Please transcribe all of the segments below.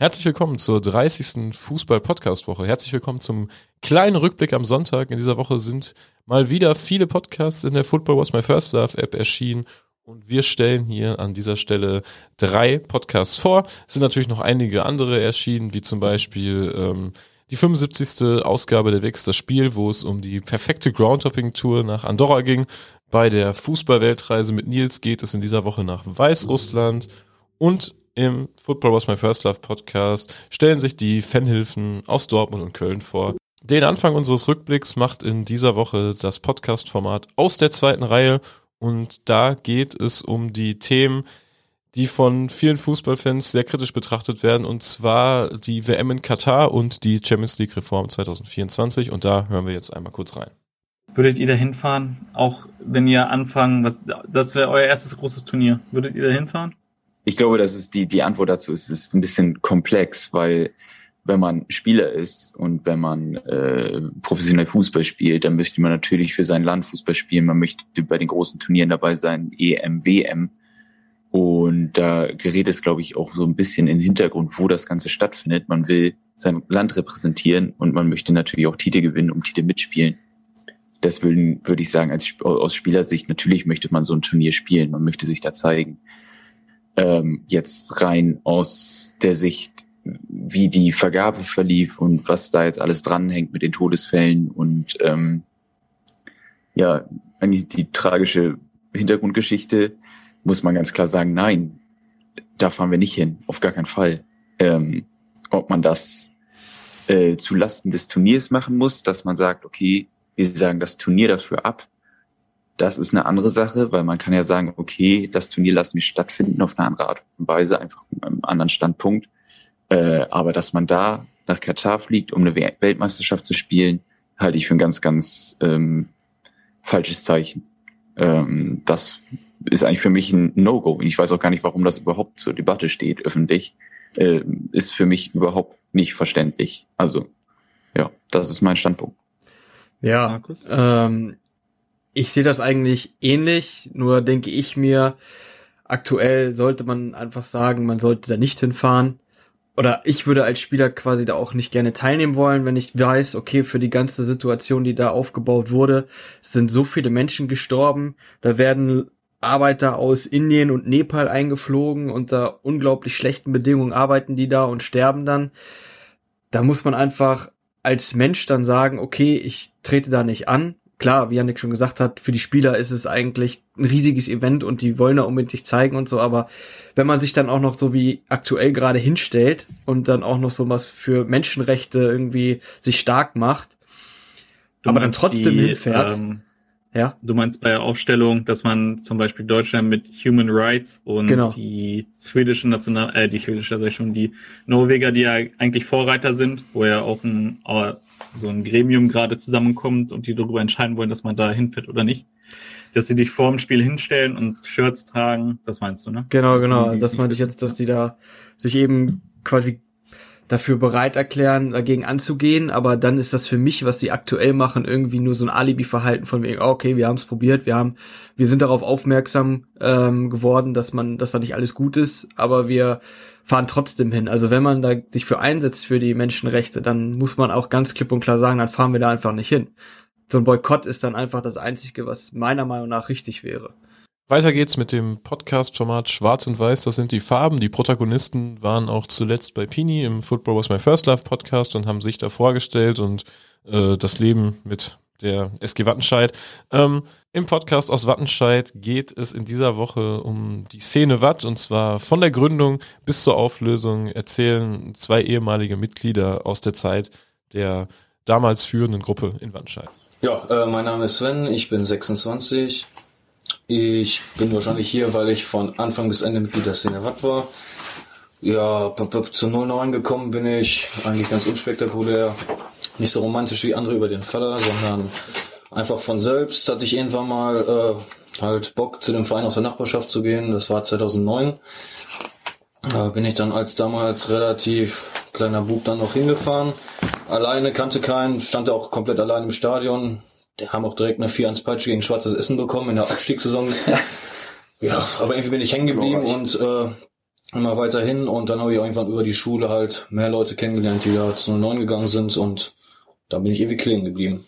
Herzlich willkommen zur 30. Fußball-Podcast-Woche. Herzlich willkommen zum kleinen Rückblick am Sonntag. In dieser Woche sind mal wieder viele Podcasts in der Football Was My First Love App erschienen und wir stellen hier an dieser Stelle drei Podcasts vor. Es sind natürlich noch einige andere erschienen, wie zum Beispiel ähm, die 75. Ausgabe der Wex das Spiel, wo es um die perfekte Groundtopping-Tour nach Andorra ging. Bei der Fußball-Weltreise mit Nils geht es in dieser Woche nach Weißrussland und im Football Was My First Love Podcast stellen sich die Fanhilfen aus Dortmund und Köln vor. Den Anfang unseres Rückblicks macht in dieser Woche das Podcast-Format aus der zweiten Reihe und da geht es um die Themen, die von vielen Fußballfans sehr kritisch betrachtet werden und zwar die WM in Katar und die Champions League Reform 2024 und da hören wir jetzt einmal kurz rein. Würdet ihr da hinfahren, auch wenn ihr anfangen, was, das wäre euer erstes großes Turnier, würdet ihr da hinfahren? Ich glaube, dass es die, die Antwort dazu ist, ist ein bisschen komplex, weil wenn man Spieler ist und wenn man äh, professionell Fußball spielt, dann möchte man natürlich für sein Land Fußball spielen. Man möchte bei den großen Turnieren dabei sein, EM, WM. Und da gerät es, glaube ich, auch so ein bisschen in den Hintergrund, wo das Ganze stattfindet. Man will sein Land repräsentieren und man möchte natürlich auch Titel gewinnen, um Titel mitspielen. Das würde, würde ich sagen, als, aus Spielersicht, natürlich möchte man so ein Turnier spielen, man möchte sich da zeigen ähm, jetzt rein aus der Sicht, wie die Vergabe verlief und was da jetzt alles dranhängt mit den Todesfällen und ähm, ja, eigentlich die tragische Hintergrundgeschichte, muss man ganz klar sagen, nein, da fahren wir nicht hin, auf gar keinen Fall. Ähm, ob man das äh, zu Lasten des Turniers machen muss, dass man sagt, okay, wir sagen das Turnier dafür ab, das ist eine andere Sache, weil man kann ja sagen, okay, das Turnier lassen wir stattfinden auf eine andere Art und Weise, einfach mit einem anderen Standpunkt. Äh, aber dass man da nach Katar fliegt, um eine Weltmeisterschaft zu spielen, halte ich für ein ganz, ganz ähm, falsches Zeichen. Ähm, das ist eigentlich für mich ein No-Go. Ich weiß auch gar nicht, warum das überhaupt zur Debatte steht, öffentlich. Äh, ist für mich überhaupt nicht verständlich. Also, ja, das ist mein Standpunkt. Ja, Markus? ähm, ich sehe das eigentlich ähnlich, nur denke ich mir, aktuell sollte man einfach sagen, man sollte da nicht hinfahren. Oder ich würde als Spieler quasi da auch nicht gerne teilnehmen wollen, wenn ich weiß, okay, für die ganze Situation, die da aufgebaut wurde, sind so viele Menschen gestorben. Da werden Arbeiter aus Indien und Nepal eingeflogen, unter unglaublich schlechten Bedingungen arbeiten die da und sterben dann. Da muss man einfach als Mensch dann sagen, okay, ich trete da nicht an, klar, wie Janik schon gesagt hat, für die Spieler ist es eigentlich ein riesiges Event und die wollen da unbedingt sich zeigen und so, aber wenn man sich dann auch noch so wie aktuell gerade hinstellt und dann auch noch so was für Menschenrechte irgendwie sich stark macht, du aber dann trotzdem die, hinfährt. Ähm, ja. Du meinst bei der Aufstellung, dass man zum Beispiel Deutschland mit Human Rights und genau. die schwedischen National, äh, die schwedische, sag ich schon, die Norweger, die ja eigentlich Vorreiter sind, wo ja auch ein so ein Gremium gerade zusammenkommt und die darüber entscheiden wollen, dass man da hinfährt oder nicht. Dass sie dich vor dem Spiel hinstellen und Shirts tragen, das meinst du, ne? Genau, genau. Das meinte ich jetzt, dass die da sich eben quasi dafür bereit erklären, dagegen anzugehen, aber dann ist das für mich, was sie aktuell machen, irgendwie nur so ein Alibi-Verhalten von wegen, oh, okay, wir haben es probiert, wir haben, wir sind darauf aufmerksam ähm, geworden, dass man, dass da nicht alles gut ist, aber wir fahren trotzdem hin. Also wenn man da sich für einsetzt für die Menschenrechte, dann muss man auch ganz klipp und klar sagen, dann fahren wir da einfach nicht hin. So ein Boykott ist dann einfach das Einzige, was meiner Meinung nach richtig wäre. Weiter geht's mit dem Podcast-Format Schwarz und Weiß. Das sind die Farben. Die Protagonisten waren auch zuletzt bei Pini im Football Was My First Love Podcast und haben sich da vorgestellt und äh, das Leben mit der SG Wattenscheid. Ähm, Im Podcast aus Wattenscheid geht es in dieser Woche um die Szene Watt und zwar von der Gründung bis zur Auflösung erzählen zwei ehemalige Mitglieder aus der Zeit der damals führenden Gruppe in Wattenscheid. Ja, äh, mein Name ist Sven, ich bin 26. Ich bin wahrscheinlich hier, weil ich von Anfang bis Ende Mitglied der Szene Watt war. Ja, zu 09 gekommen bin ich, eigentlich ganz unspektakulär nicht so romantisch wie andere über den Vater, sondern einfach von selbst hatte ich irgendwann mal äh, halt Bock, zu dem Verein aus der Nachbarschaft zu gehen. Das war 2009. Da bin ich dann als damals relativ kleiner Bub dann noch hingefahren. Alleine kannte keinen, stand auch komplett allein im Stadion. Die haben auch direkt eine 4-1 Peitsche gegen Schwarzes Essen bekommen in der Abstiegssaison. ja, aber irgendwie bin ich hängen geblieben und äh, immer weiterhin und dann habe ich irgendwann über die Schule halt mehr Leute kennengelernt, die da zu 09 gegangen sind und da bin ich ewig kleben geblieben.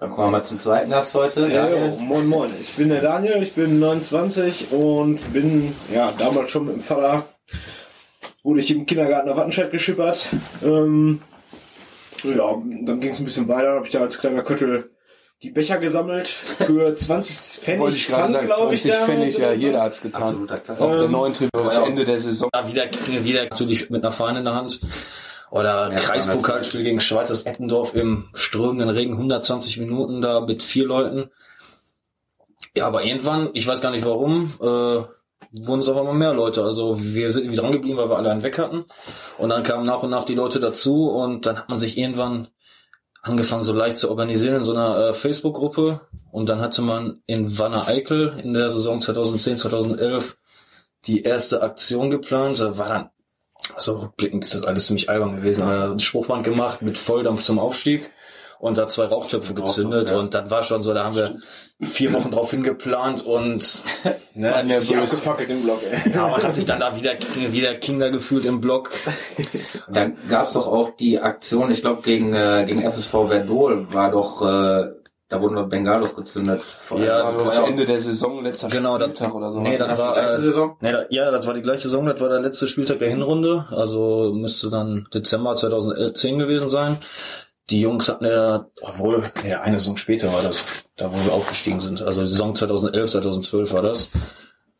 Dann kommen wir mal zum zweiten Gast heute. Ja, ja, moin moin. Ich bin der Daniel, ich bin 29 und bin ja damals schon mit dem Vater wurde ich im Kindergarten nach Wattenscheid geschippert. Ähm, ja, dann ging es ein bisschen weiter, habe ich da als kleiner Köttel die Becher gesammelt für 20 Pfennig. Wollte ich gerade sagen, 20 Pfennig, ja, jeder hat's getan. Absoluter Klasse. Auf ähm, der neuen Tribüne am Ende der Saison. Ja, wieder, wieder natürlich mit einer Fahne in der Hand. Oder ja, Kreispokalspiel gegen Schweizers Eppendorf im strömenden Regen, 120 Minuten da mit vier Leuten. Ja, aber irgendwann, ich weiß gar nicht warum, äh, wurden es auf einmal mehr Leute. Also wir sind irgendwie dran geblieben, weil wir alle einen weg hatten. Und dann kamen nach und nach die Leute dazu und dann hat man sich irgendwann angefangen so leicht zu organisieren in so einer äh, Facebook-Gruppe und dann hatte man in Wanne Eickel in der Saison 2010, 2011 die erste Aktion geplant. Da war dann, also rückblickend ist das alles ziemlich albern gewesen, äh, ein Spruchband gemacht mit Volldampf zum Aufstieg und da zwei Rauchtöpfe gezündet ja. und dann war schon so, da haben wir vier Wochen drauf hingeplant und ne, man abgefackelt im Block, ey. Ja, man hat sich dann da wieder, wieder Kinder gefühlt im Block. Dann gab's doch auch die Aktion, ich glaube gegen, äh, gegen FSV Verdol war doch äh, da wurden noch Bengalos gezündet. Vor ja, das war Ende der Saison, letzter genau, Spieltag oder so. Nee, das war, äh, Saison? Nee, da, ja, das war die gleiche Saison, das war der letzte Spieltag der Hinrunde, also müsste dann Dezember 2010 gewesen sein. Die Jungs hatten ja, obwohl, ja, eine Saison später war das, da wo wir aufgestiegen sind. Also Saison 2011, 2012 war das.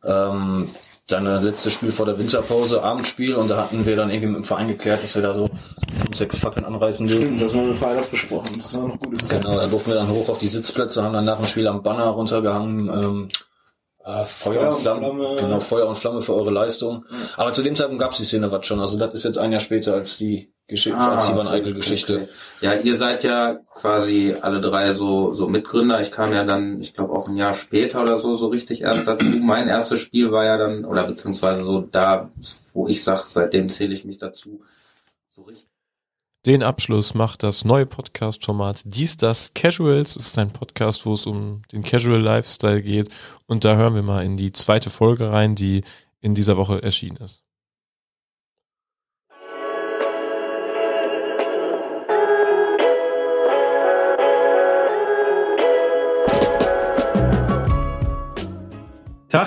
Ähm, dann das letzte Spiel vor der Winterpause, Abendspiel, und da hatten wir dann irgendwie mit dem Verein geklärt, dass wir da so fünf, sechs Fackeln anreißen dürfen. Stimmt, das war mit dem Verein abgesprochen. Das war noch gute Zeit. Genau, da durften wir dann hoch auf die Sitzplätze, haben dann nach dem Spiel am Banner runtergehangen, ähm, äh, Feuer, Feuer, und Flamme, Flamme, genau, Feuer und Flamme für eure Leistung. Aber zu dem Zeitpunkt gab es die Szene was schon. Also das ist jetzt ein Jahr später als die Geschichte, ah, als Ivan Eichel Geschichte. Okay. Ja, ihr seid ja quasi alle drei so so Mitgründer. Ich kam ja dann, ich glaube auch ein Jahr später oder so so richtig erst dazu. Mein erstes Spiel war ja dann oder beziehungsweise so da, wo ich sag, seitdem zähle ich mich dazu so richtig. Den Abschluss macht das neue Podcast-Format Dies, das Casuals. Es ist ein Podcast, wo es um den Casual Lifestyle geht. Und da hören wir mal in die zweite Folge rein, die in dieser Woche erschienen ist.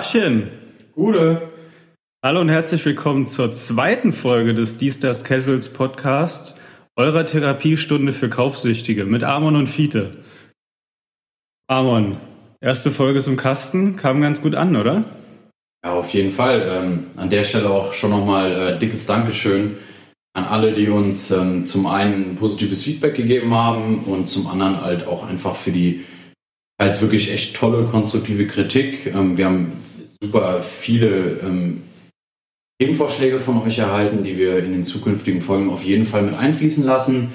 Tachchen. Gute. Hallo und herzlich willkommen zur zweiten Folge des Dies das Casuals Podcast, eurer Therapiestunde für Kaufsüchtige mit Amon und Fiete. Amon, erste Folge zum Kasten, kam ganz gut an, oder? Ja, auf jeden Fall. Ähm, an der Stelle auch schon nochmal äh, dickes Dankeschön an alle, die uns ähm, zum einen positives Feedback gegeben haben und zum anderen halt auch einfach für die als wirklich echt tolle, konstruktive Kritik. Ähm, wir haben super viele ähm, Themenvorschläge von euch erhalten, die wir in den zukünftigen Folgen auf jeden Fall mit einfließen lassen.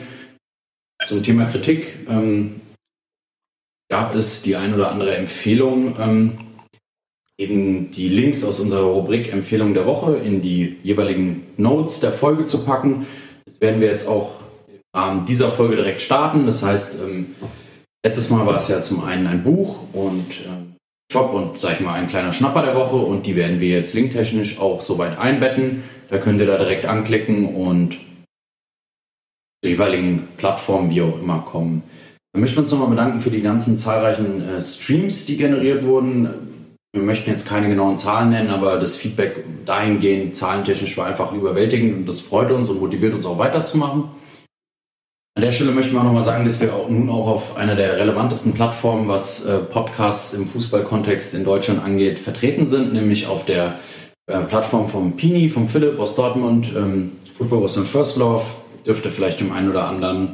Zum Thema Kritik ähm, gab es die ein oder andere Empfehlung, ähm, eben die Links aus unserer Rubrik Empfehlung der Woche in die jeweiligen Notes der Folge zu packen. Das werden wir jetzt auch im Rahmen dieser Folge direkt starten. Das heißt, ähm, Letztes Mal war es ja zum einen ein Buch und Shop und, sag ich mal, ein kleiner Schnapper der Woche und die werden wir jetzt linktechnisch auch soweit einbetten. Da könnt ihr da direkt anklicken und zur jeweiligen Plattformen, wie auch immer, kommen. Wir möchten uns nochmal bedanken für die ganzen zahlreichen äh, Streams, die generiert wurden. Wir möchten jetzt keine genauen Zahlen nennen, aber das Feedback dahingehend zahlentechnisch war einfach überwältigend und das freut uns und motiviert uns auch weiterzumachen. An der Stelle möchten wir auch nochmal sagen, dass wir auch nun auch auf einer der relevantesten Plattformen, was äh, Podcasts im Fußballkontext in Deutschland angeht, vertreten sind, nämlich auf der äh, Plattform vom Pini, vom Philipp aus Dortmund. Ähm, Football was my first love, dürfte vielleicht dem einen oder anderen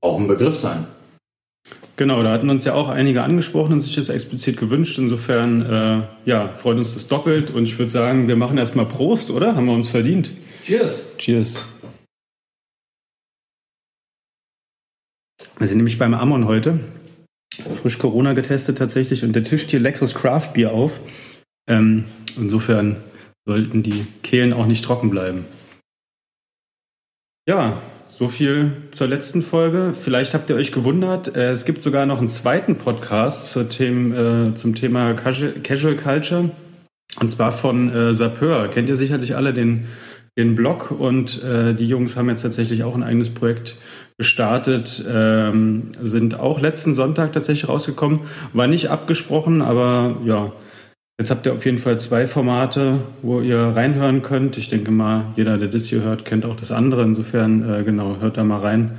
auch ein Begriff sein. Genau, da hatten uns ja auch einige angesprochen und sich das explizit gewünscht. Insofern, äh, ja, freut uns das doppelt. Und ich würde sagen, wir machen erstmal Prost, oder? Haben wir uns verdient. Cheers. Cheers. Wir sind nämlich beim Ammon heute. Frisch Corona getestet tatsächlich und der tischt hier leckeres Craft-Bier auf. Ähm, insofern sollten die Kehlen auch nicht trocken bleiben. Ja, so viel zur letzten Folge. Vielleicht habt ihr euch gewundert, äh, es gibt sogar noch einen zweiten Podcast zum, Thema, äh, zum Thema Casual Culture. Und zwar von äh, Sapeur. Kennt ihr sicherlich alle den, den Blog und äh, die Jungs haben jetzt tatsächlich auch ein eigenes Projekt gestartet, ähm, sind auch letzten Sonntag tatsächlich rausgekommen. War nicht abgesprochen, aber ja, jetzt habt ihr auf jeden Fall zwei Formate, wo ihr reinhören könnt. Ich denke mal, jeder, der das hier hört, kennt auch das andere. Insofern, äh, genau, hört da mal rein.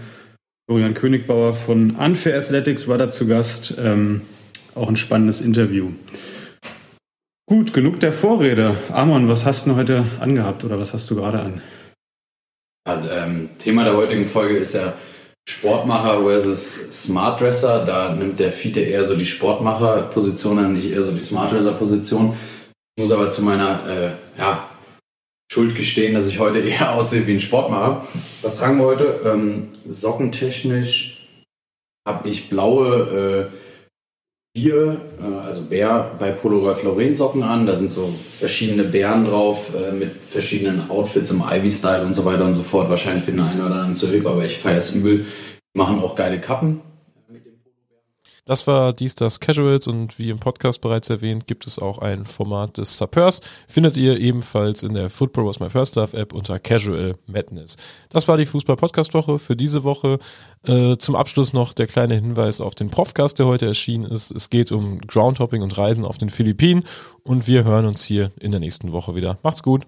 Florian Königbauer von Unfair Athletics war da zu Gast. Ähm, auch ein spannendes Interview. Gut, genug der Vorrede. Amon, was hast du heute angehabt oder was hast du gerade an? Ähm, Thema der heutigen Folge ist ja Sportmacher versus Smartdresser. Da nimmt der Fiete eher so die Sportmacher-Position an, nicht eher so die Smartdresser-Position. Ich muss aber zu meiner äh, ja, Schuld gestehen, dass ich heute eher aussehe wie ein Sportmacher. Was tragen wir heute? Ähm, sockentechnisch habe ich blaue äh, Bier, äh, also Bär bei Polo Ralph Lauren Socken an. Da sind so verschiedene Bären drauf äh, mit verschiedenen Outfits im Ivy-Style und so weiter und so fort. Wahrscheinlich für den einen oder anderen zu hip, aber ich feiere es übel. Machen auch geile Kappen. Das war dies, das Casuals und wie im Podcast bereits erwähnt, gibt es auch ein Format des Suppers. Findet ihr ebenfalls in der Football Was My First Love App unter Casual Madness. Das war die Fußball-Podcast-Woche für diese Woche. Äh, zum Abschluss noch der kleine Hinweis auf den Profcast, der heute erschienen ist. Es geht um Groundhopping und Reisen auf den Philippinen und wir hören uns hier in der nächsten Woche wieder. Macht's gut!